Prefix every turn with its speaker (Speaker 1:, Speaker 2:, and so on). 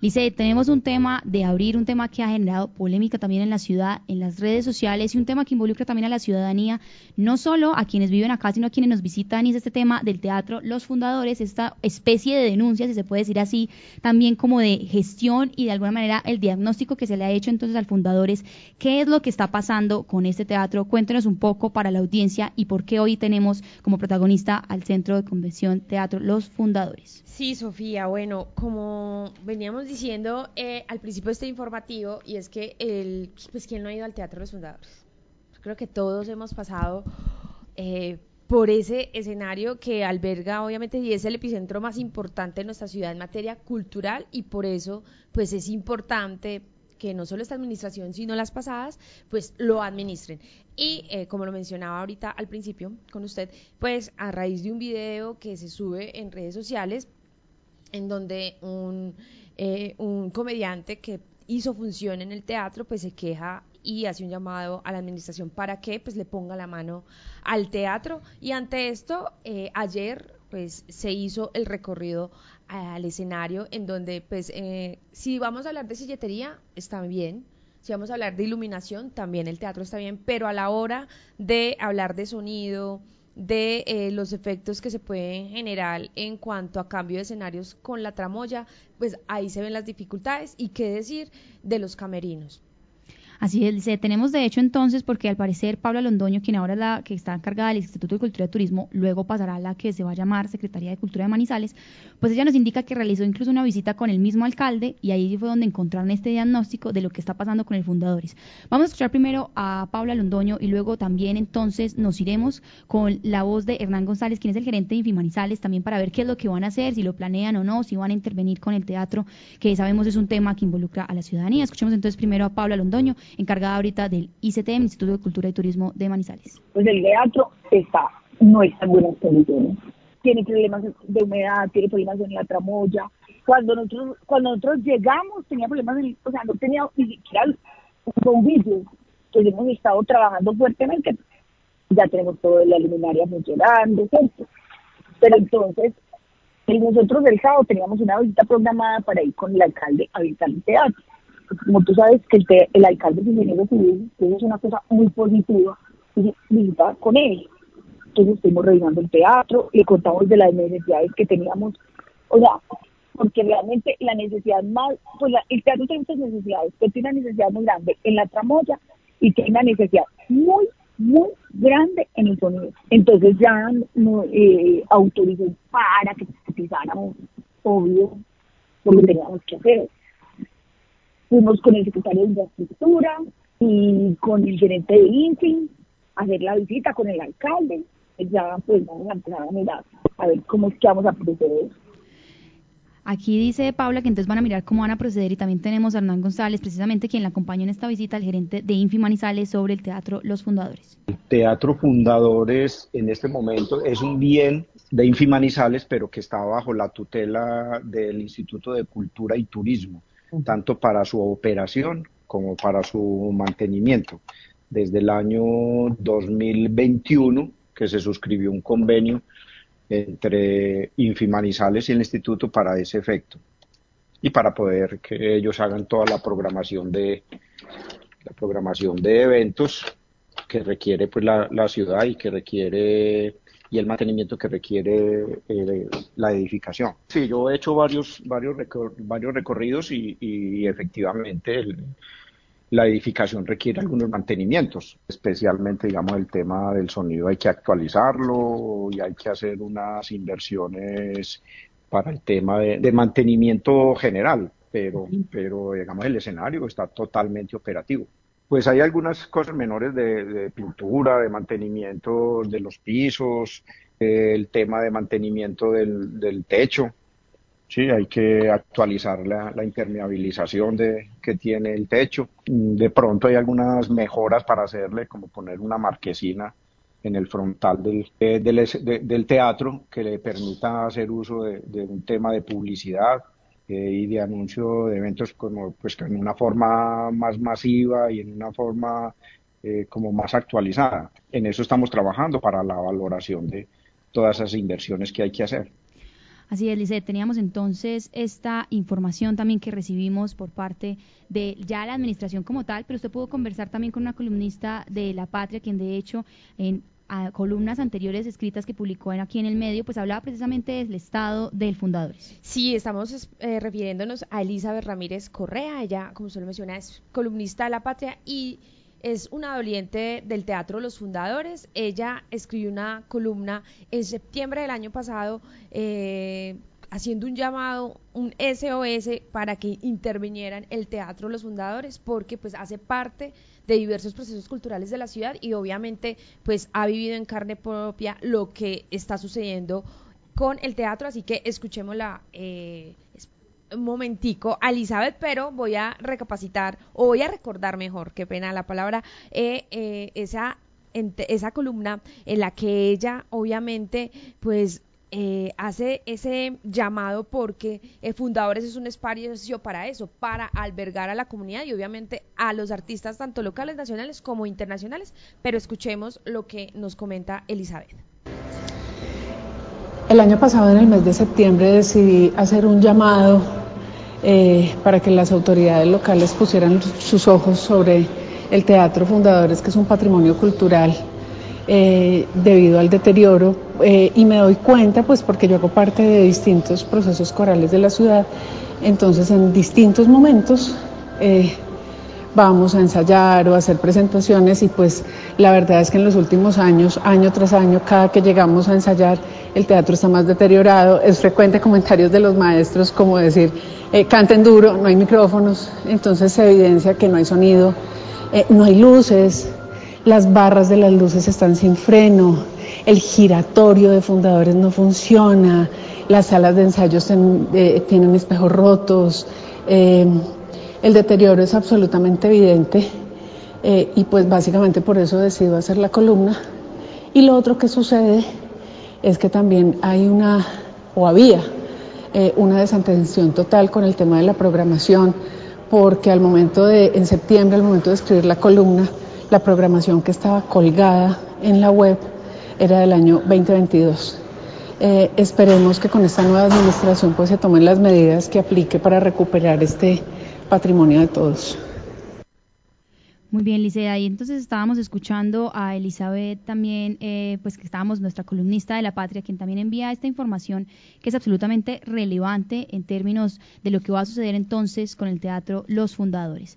Speaker 1: Lice, tenemos un tema de abrir, un tema que ha generado polémica también en la ciudad, en las redes sociales y un tema que involucra también a la ciudadanía, no solo a quienes viven acá, sino a quienes nos visitan y es este tema del teatro, los fundadores, esta especie de denuncia, si se puede decir así, también como de gestión y de alguna manera el diagnóstico que se le ha hecho entonces al fundadores, qué es lo que está pasando con este teatro, cuéntenos un poco para la audiencia y por qué hoy tenemos como protagonista al Centro de Convención Teatro Los Fundadores.
Speaker 2: Sí, Sofía, bueno, como veníamos diciendo eh, al principio este informativo, y es que el, pues quién no ha ido al Teatro de los Fundadores. Creo que todos hemos pasado eh, por ese escenario que alberga, obviamente, y es el epicentro más importante de nuestra ciudad en materia cultural, y por eso, pues es importante que no solo esta administración, sino las pasadas, pues lo administren. Y eh, como lo mencionaba ahorita al principio con usted, pues a raíz de un video que se sube en redes sociales, en donde un, eh, un comediante que hizo función en el teatro, pues se queja y hace un llamado a la administración para que pues le ponga la mano al teatro. Y ante esto eh, ayer pues se hizo el recorrido al escenario en donde pues eh, si vamos a hablar de silletería está bien. Si vamos a hablar de iluminación también el teatro está bien. Pero a la hora de hablar de sonido de eh, los efectos que se pueden generar en cuanto a cambio de escenarios con la tramoya, pues ahí se ven las dificultades y qué decir de los camerinos.
Speaker 1: Así es, tenemos de hecho entonces, porque al parecer Pablo Londoño, quien ahora es la que está encargada del Instituto de Cultura y Turismo, luego pasará a la que se va a llamar Secretaría de Cultura de Manizales, pues ella nos indica que realizó incluso una visita con el mismo alcalde y ahí fue donde encontraron este diagnóstico de lo que está pasando con el Fundadores. Vamos a escuchar primero a Pablo Londoño y luego también entonces nos iremos con la voz de Hernán González, quien es el gerente de Infimanizales, también para ver qué es lo que van a hacer, si lo planean o no, si van a intervenir con el teatro, que sabemos es un tema que involucra a la ciudadanía. Escuchemos entonces primero a Pablo Londoño encargada ahorita del ICTM, Instituto de Cultura y Turismo de Manizales.
Speaker 3: Pues el teatro está, no está en buenas condiciones. Tiene problemas de humedad, tiene problemas en la tramoya. Cuando nosotros, cuando nosotros llegamos tenía problemas, en, o sea, no tenía ni siquiera bombillos. Entonces hemos estado trabajando fuertemente. Ya tenemos todo la luminaria funcionando, ¿cierto? Pero entonces, nosotros del sábado teníamos una visita programada para ir con el alcalde a visitar el teatro como tú sabes que el, el alcalde es ingeniero civil, es una cosa muy positiva, y con él. Entonces estuvimos revisando el teatro, le contamos de las necesidades que teníamos, o sea, porque realmente la necesidad más, pues el teatro tiene muchas necesidades, pero tiene una necesidad muy grande en la tramoya y tiene una necesidad muy, muy grande en el sonido. Entonces ya no, eh, autorizó para que utilizáramos, obvio, lo que teníamos que hacer Fuimos con el secretario de Infraestructura y con el gerente de INFI a hacer la visita con el alcalde. Ya pues vamos a empezar a mirar a ver cómo es que vamos a proceder.
Speaker 1: Aquí dice Paula que entonces van a mirar cómo van a proceder y también tenemos a Hernán González, precisamente quien la acompañó en esta visita, el gerente de Infi Manizales sobre el teatro Los Fundadores.
Speaker 4: El teatro Fundadores en este momento es un bien de Infi Manizales, pero que está bajo la tutela del Instituto de Cultura y Turismo tanto para su operación como para su mantenimiento. Desde el año 2021 que se suscribió un convenio entre Infimanizales y el instituto para ese efecto y para poder que ellos hagan toda la programación de la programación de eventos que requiere pues la, la ciudad y que requiere y el mantenimiento que requiere eh, la edificación. Sí, yo he hecho varios, varios, varios recorridos y, efectivamente la edificación requiere algunos mantenimientos, especialmente, digamos, el tema del sonido hay que actualizarlo y hay que hacer unas inversiones para el tema de, mantenimiento general, pero, pero, digamos, el escenario está totalmente operativo. Pues hay algunas cosas menores de, pintura, de mantenimiento de los pisos, el tema de mantenimiento del, techo. Sí, hay que actualizar la, impermeabilización de, que tiene el techo. De pronto hay algunas mejoras para hacerle, como poner una marquesina en el frontal del, del, teatro que le permita hacer uso de un tema de publicidad eh, y de anuncio de eventos como pues en una forma más masiva y en una forma eh, como más actualizada. En eso estamos trabajando para la valoración de todas esas inversiones que hay que hacer.
Speaker 1: Así es, Lice, teníamos entonces esta información también que recibimos por parte de ya la administración como tal, pero usted pudo conversar también con una columnista de La Patria, quien de hecho en columnas anteriores escritas que publicó aquí en el medio, pues hablaba precisamente del estado del Fundadores.
Speaker 2: Sí, estamos eh, refiriéndonos a Elizabeth Ramírez Correa, ella, como usted lo menciona, es columnista de La Patria y es una doliente del Teatro Los Fundadores. Ella escribió una columna en septiembre del año pasado eh, haciendo un llamado, un SOS para que intervinieran el Teatro Los Fundadores porque pues hace parte de diversos procesos culturales de la ciudad y obviamente pues ha vivido en carne propia lo que está sucediendo con el teatro, así que escuchémosla eh, un momentico a Elizabeth, pero voy a recapacitar o voy a recordar mejor, qué pena la palabra, eh, eh, esa esa columna en la que ella obviamente pues eh, hace ese llamado porque Fundadores es un espacio para eso, para albergar a la comunidad y obviamente a los artistas tanto locales, nacionales como internacionales. Pero escuchemos lo que nos comenta Elizabeth.
Speaker 5: El año pasado, en el mes de septiembre, decidí hacer un llamado eh, para que las autoridades locales pusieran sus ojos sobre el Teatro Fundadores, que es un patrimonio cultural eh, debido al deterioro eh, y me doy cuenta pues porque yo hago parte de distintos procesos corales de la ciudad, entonces en distintos momentos eh, vamos a ensayar o a hacer presentaciones y pues la verdad es que en los últimos años, año tras año, cada que llegamos a ensayar el teatro está más deteriorado, es frecuente comentarios de los maestros como decir, canten duro, no hay micrófonos, entonces se evidencia que no hay sonido, no hay luces, las barras de las luces están sin freno, el giratorio de fundadores no funciona, las salas de ensayos eh, tienen espejos rotos, eh, el deterioro es absolutamente evidente eh, y pues básicamente por eso decido hacer la columna. Y lo otro que sucede es que también hay una, o había, una desatención total con el tema de la programación, porque al momento de, en septiembre, al momento de escribir la columna, la programación que estaba colgada en la web era del año 2022. Eh, esperemos que con esta nueva administración pues se tomen las medidas que aplique para recuperar este patrimonio de todos.
Speaker 1: Muy bien, Licea. Y entonces estábamos escuchando a Elizabeth también, eh, pues que estábamos nuestra columnista de la patria, quien también envía esta información que es absolutamente relevante en términos de lo que va a suceder entonces con el teatro Los Fundadores.